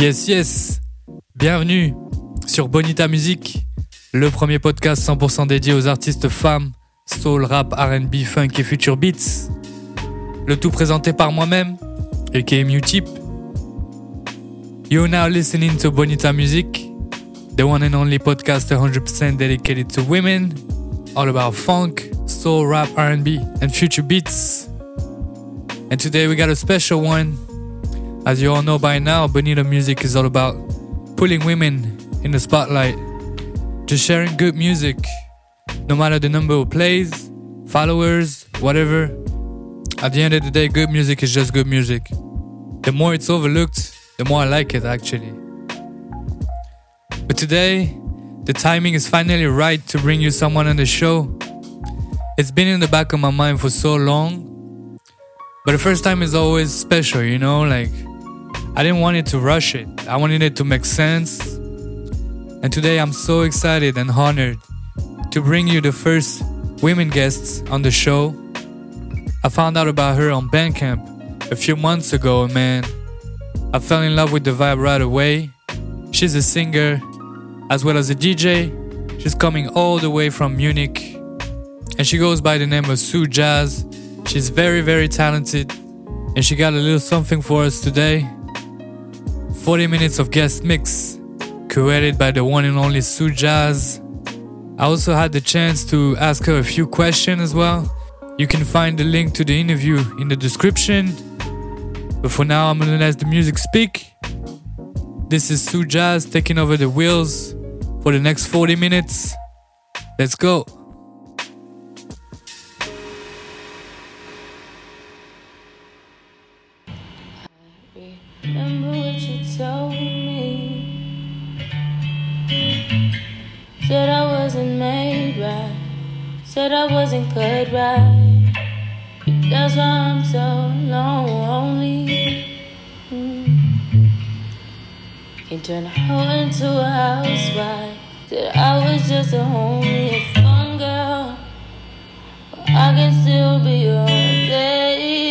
Yes, yes. Bienvenue sur Bonita Music, le premier podcast 100% dédié aux artistes femmes, soul, rap, RB, funk et future beats. Le tout présenté par moi-même, aka Mutip. You're now listening to Bonita Music, the one and only podcast 100% dedicated to women, all about funk, soul, rap, R&B, and future beats. And today we got a special one. As you all know by now, Bonita Music is all about putting women in the spotlight, just sharing good music, no matter the number of plays, followers, whatever. At the end of the day, good music is just good music. The more it's overlooked, the more I like it actually. But today, the timing is finally right to bring you someone on the show. It's been in the back of my mind for so long, but the first time is always special, you know? Like, I didn't want it to rush it, I wanted it to make sense. And today I'm so excited and honored to bring you the first women guests on the show. I found out about her on Bandcamp a few months ago, man. I fell in love with the vibe right away. She's a singer as well as a DJ. She's coming all the way from Munich and she goes by the name of Sue Jazz. She's very, very talented and she got a little something for us today. 40 minutes of guest mix, curated by the one and only Sue Jazz. I also had the chance to ask her a few questions as well. You can find the link to the interview in the description. But for now, I'm gonna let the music speak. This is Sue Jazz taking over the wheels for the next 40 minutes. Let's go. Said I wasn't made right. Said I wasn't cut right. That's why I'm so lonely. Mm. Can turn a hoe into a housewife. Said I was just a homie, a fun girl. But I can still be your day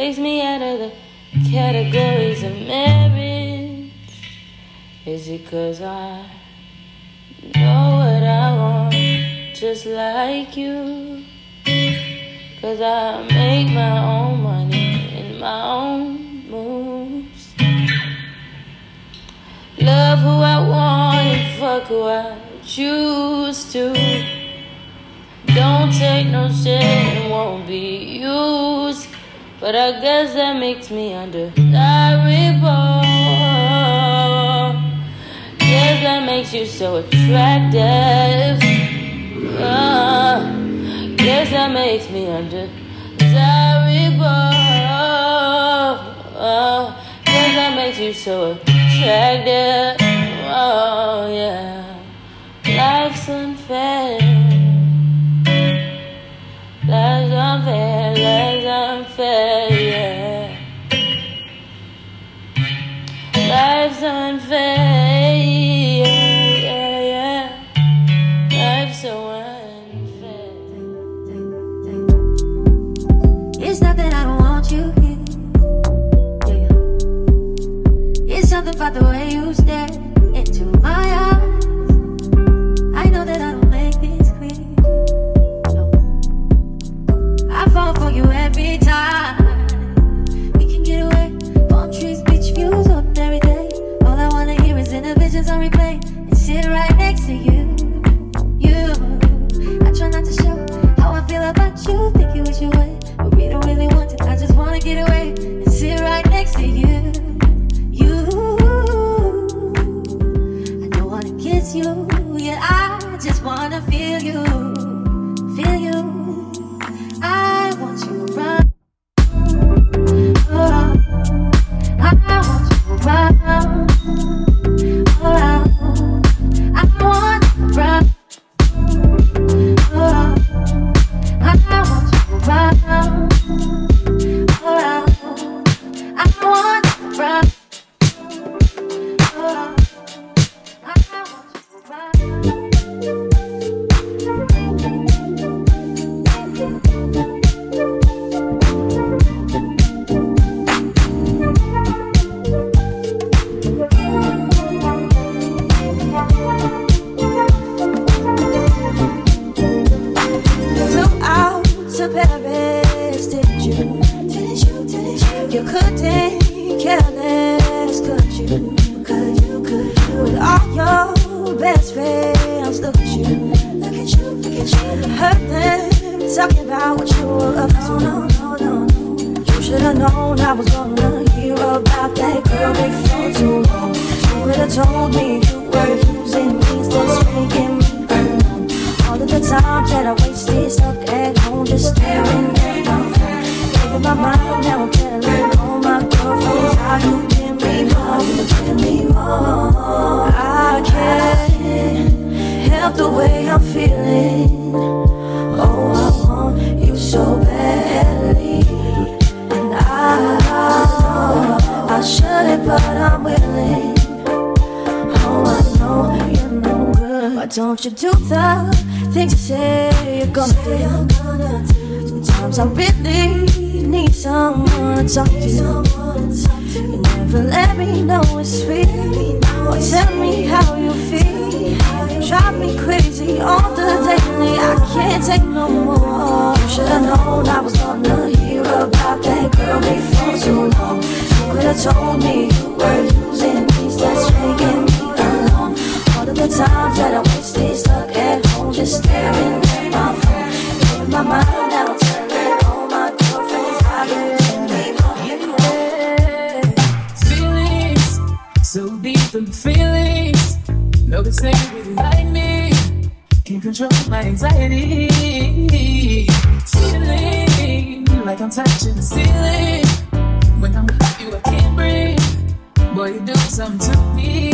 Takes me out of the categories of marriage. Is it cause I know what I want, just like you? Cause I make my own money and my own moves. Love who I want and fuck who I choose to. Don't take no shit and won't be used. But I guess that makes me undesirable. Guess that makes you so attractive. Uh, guess that makes me undesirable. Uh, guess that makes you so attractive. Oh yeah, life's unfair. Life's unfair, life's unfair, I wasted stuck at home just staring at my phone. Making my mind now I'm telling all my girlfriends how you did me wrong. You did me wrong. I can't help the way I'm feeling. Don't you do the things you say you're gonna do? Sometimes I really need someone to talk to. You never let me know it's sweet. Or tell me how you feel. Drive me crazy all the daily. I can't take no more. You should've known I was gonna hear about that girl before too long. You could've told me you were using times that I wasted stuck at home, just staring at my phone. In my mind now, telling all my girlfriends you did me feelings, so deep in feelings. No, this ain't really like me. Can't control my anxiety. Feeling like I'm touching the ceiling. When I'm with you, I can't breathe. Boy, you do something to me.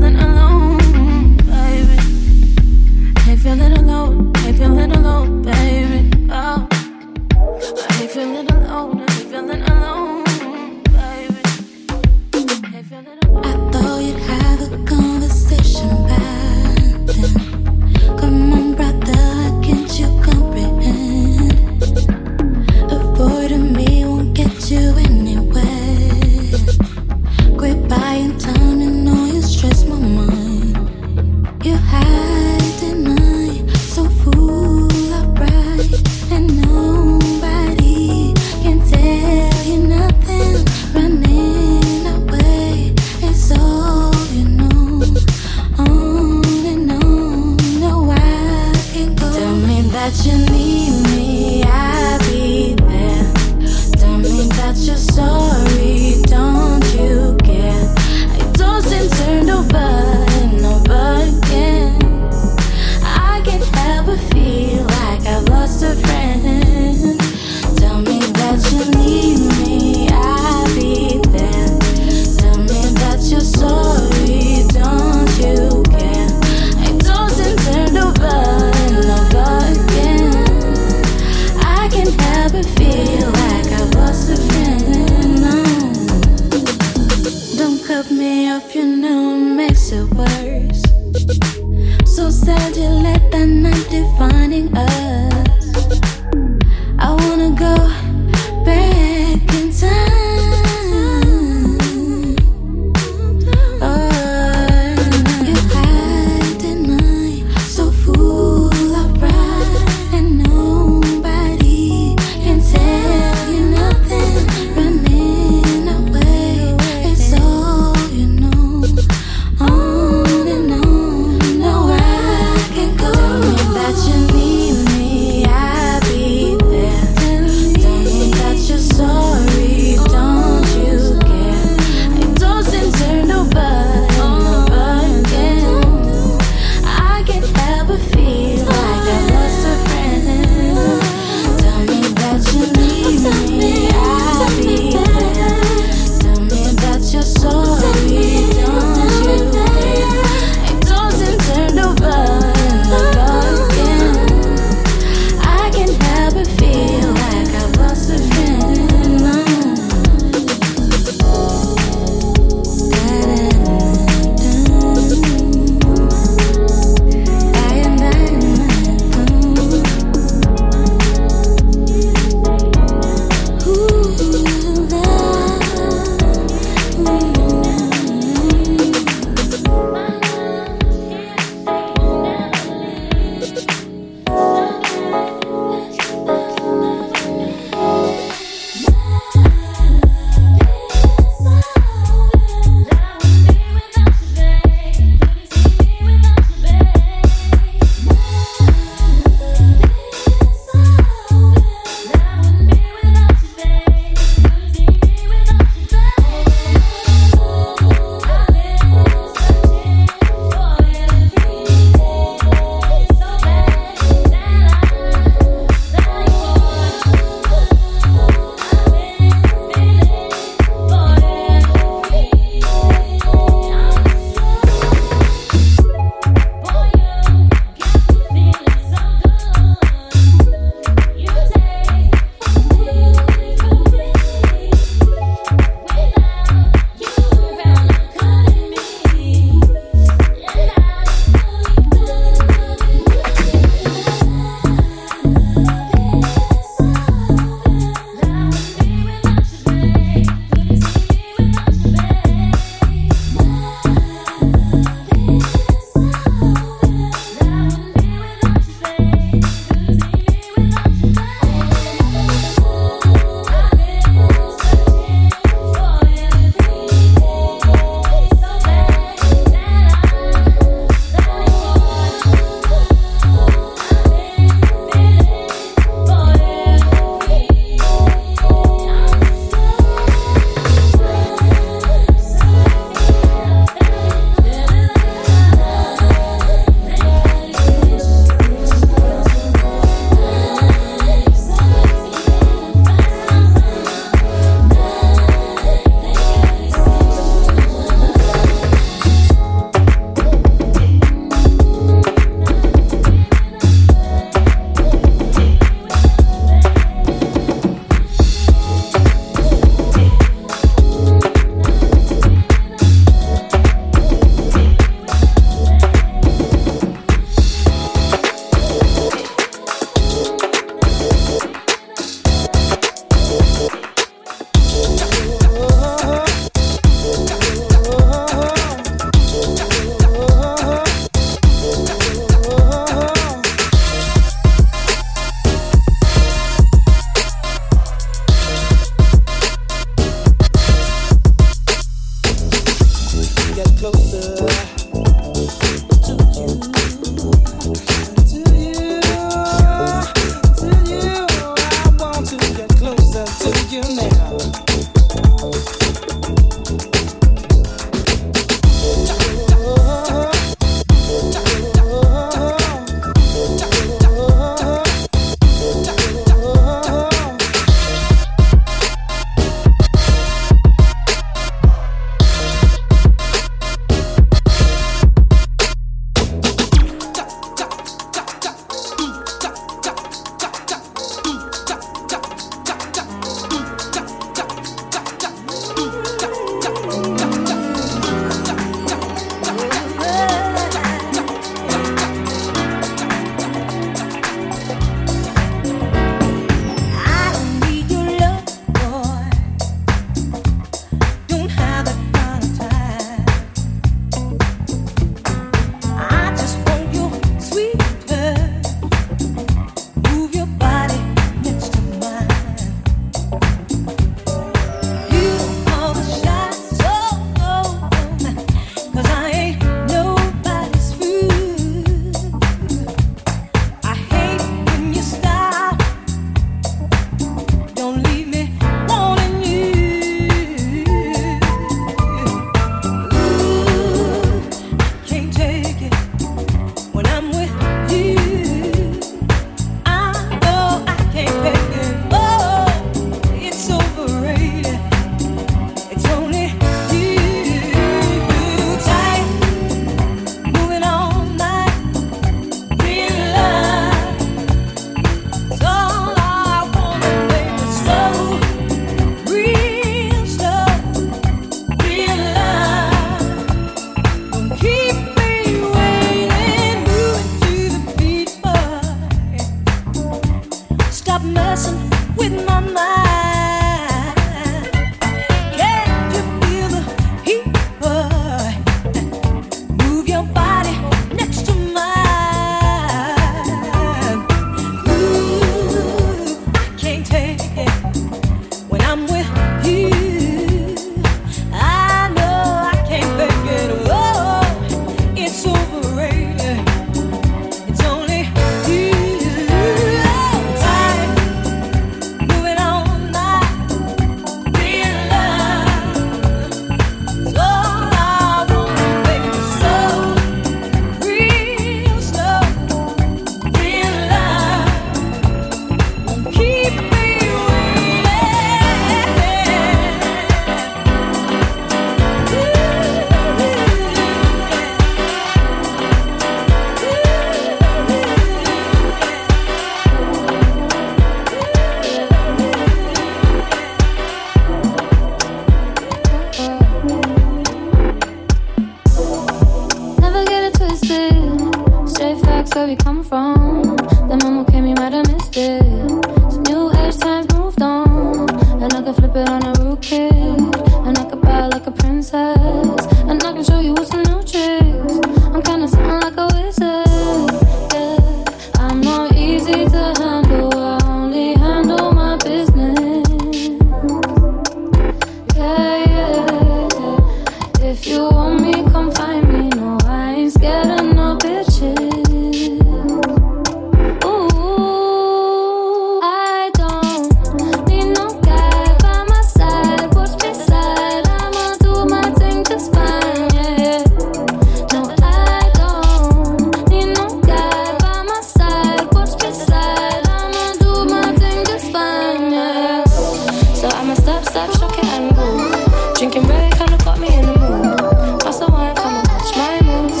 step, step, shock it and move. Drinking red kinda got me in the mood. Pass the wine, come and watch my moves.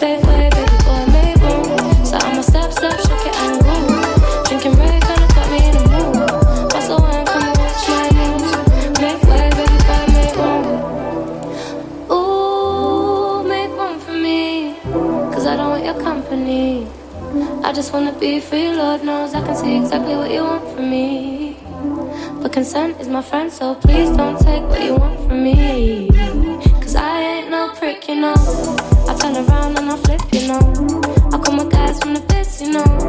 Big way, baby boy, make room. So I'ma step, step, shock it and move. Drinking red kinda got me in the mood. Pass the wine, come and watch my moves. Make way, baby boy, make room. Ooh, make room for me. Cause I don't want your company. I just wanna be free, Lord knows I can see exactly what you want from me. Consent is my friend, so please don't take what you want from me. Cause I ain't no prick, you know. I turn around and I flip, you know. I call my guys from the bits, you know.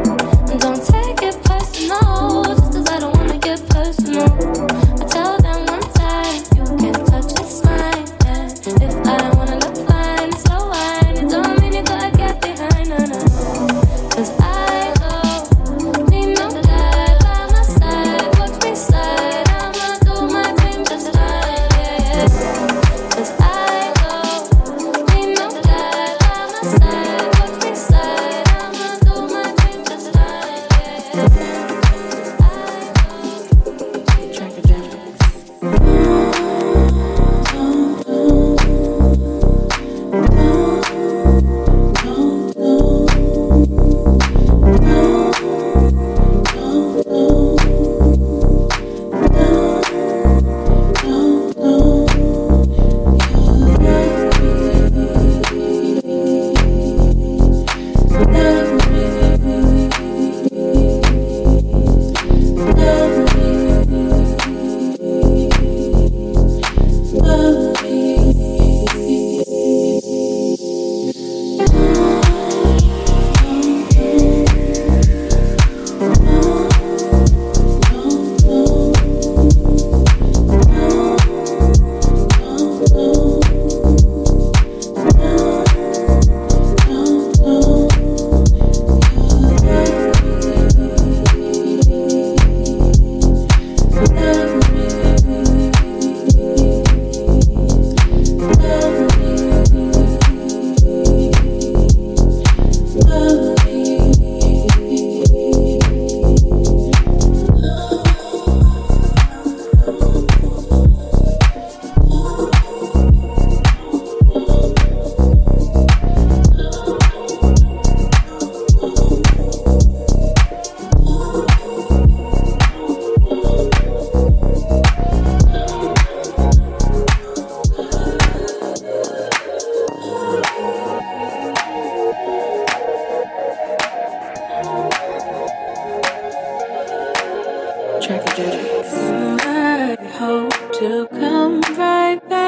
track of. I hope to come right back.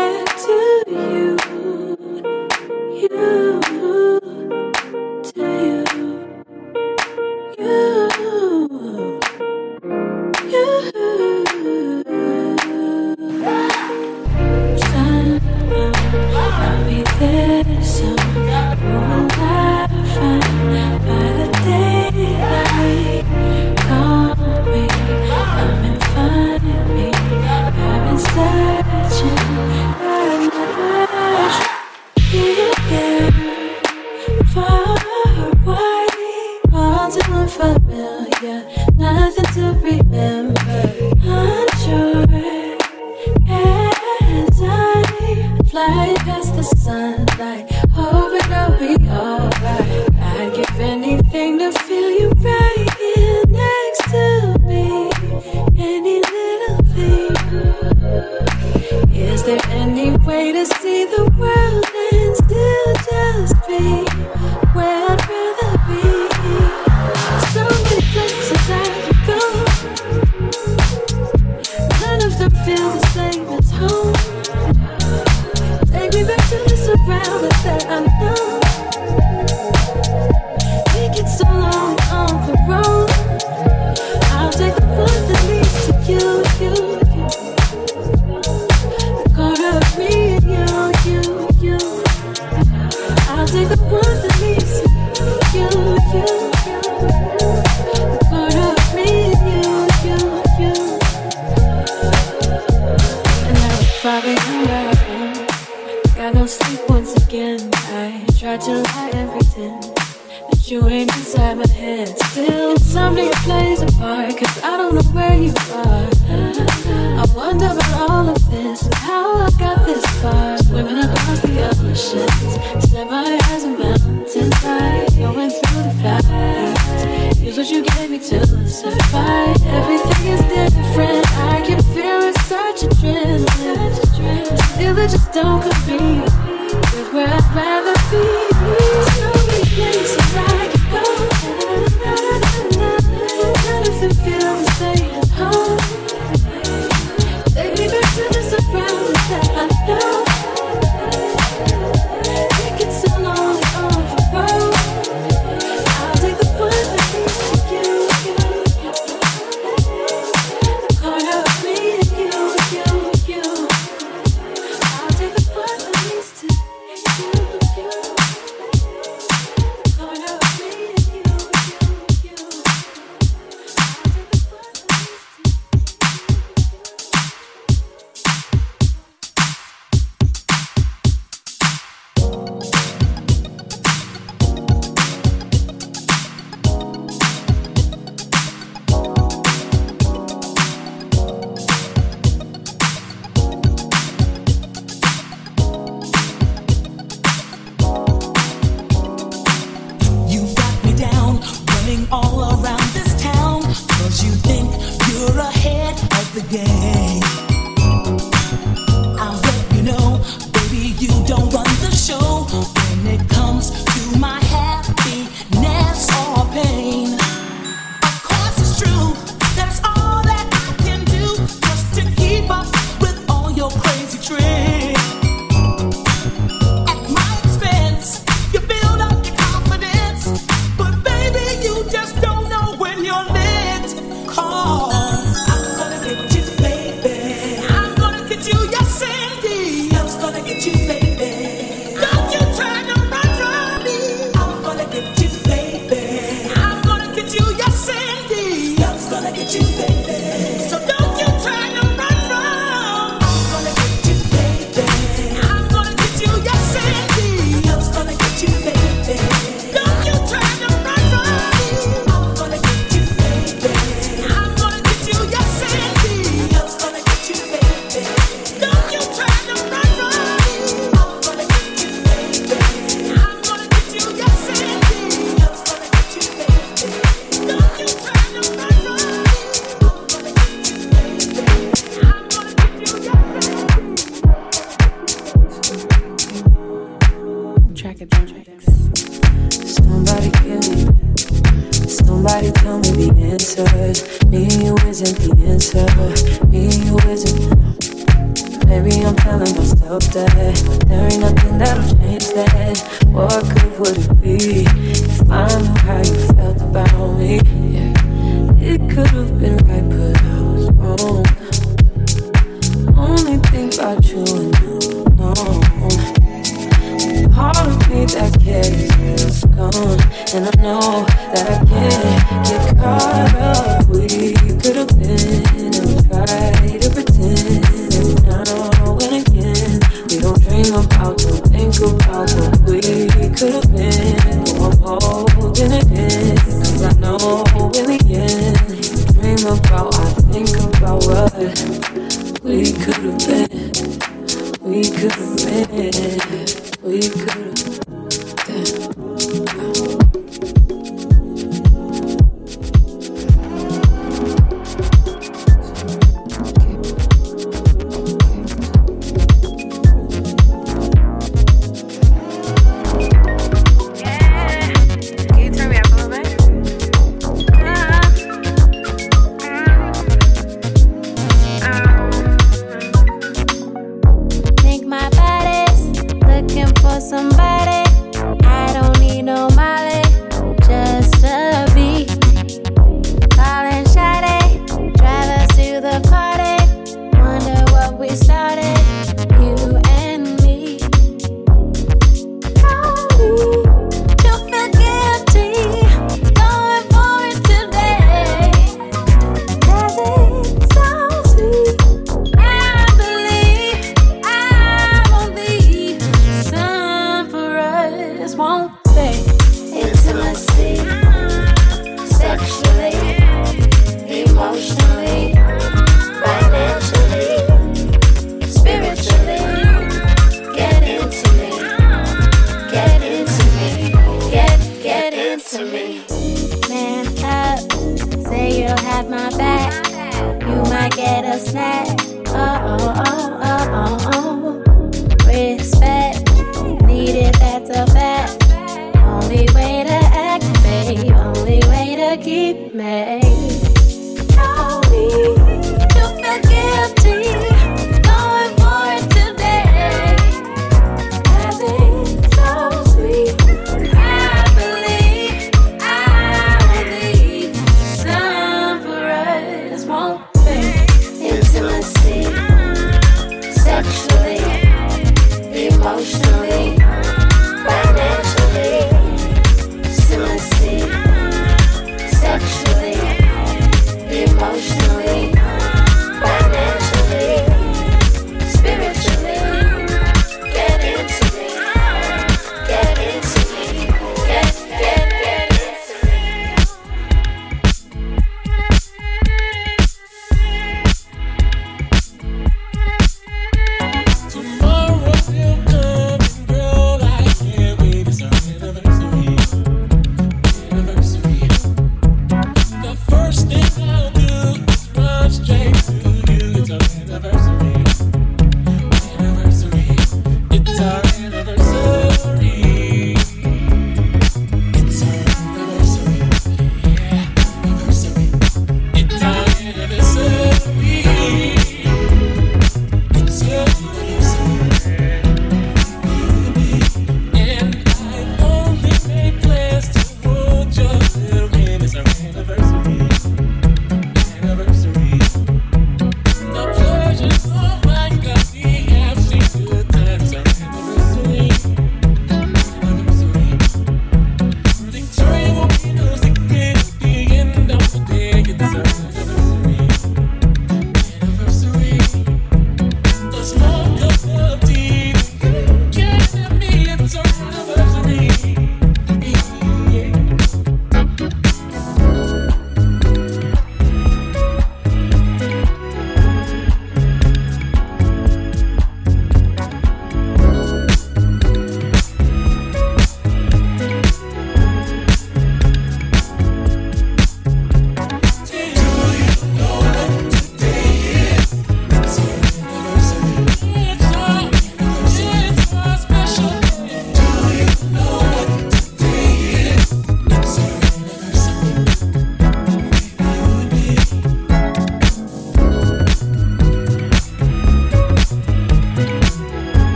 keep me.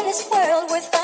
In this world worth.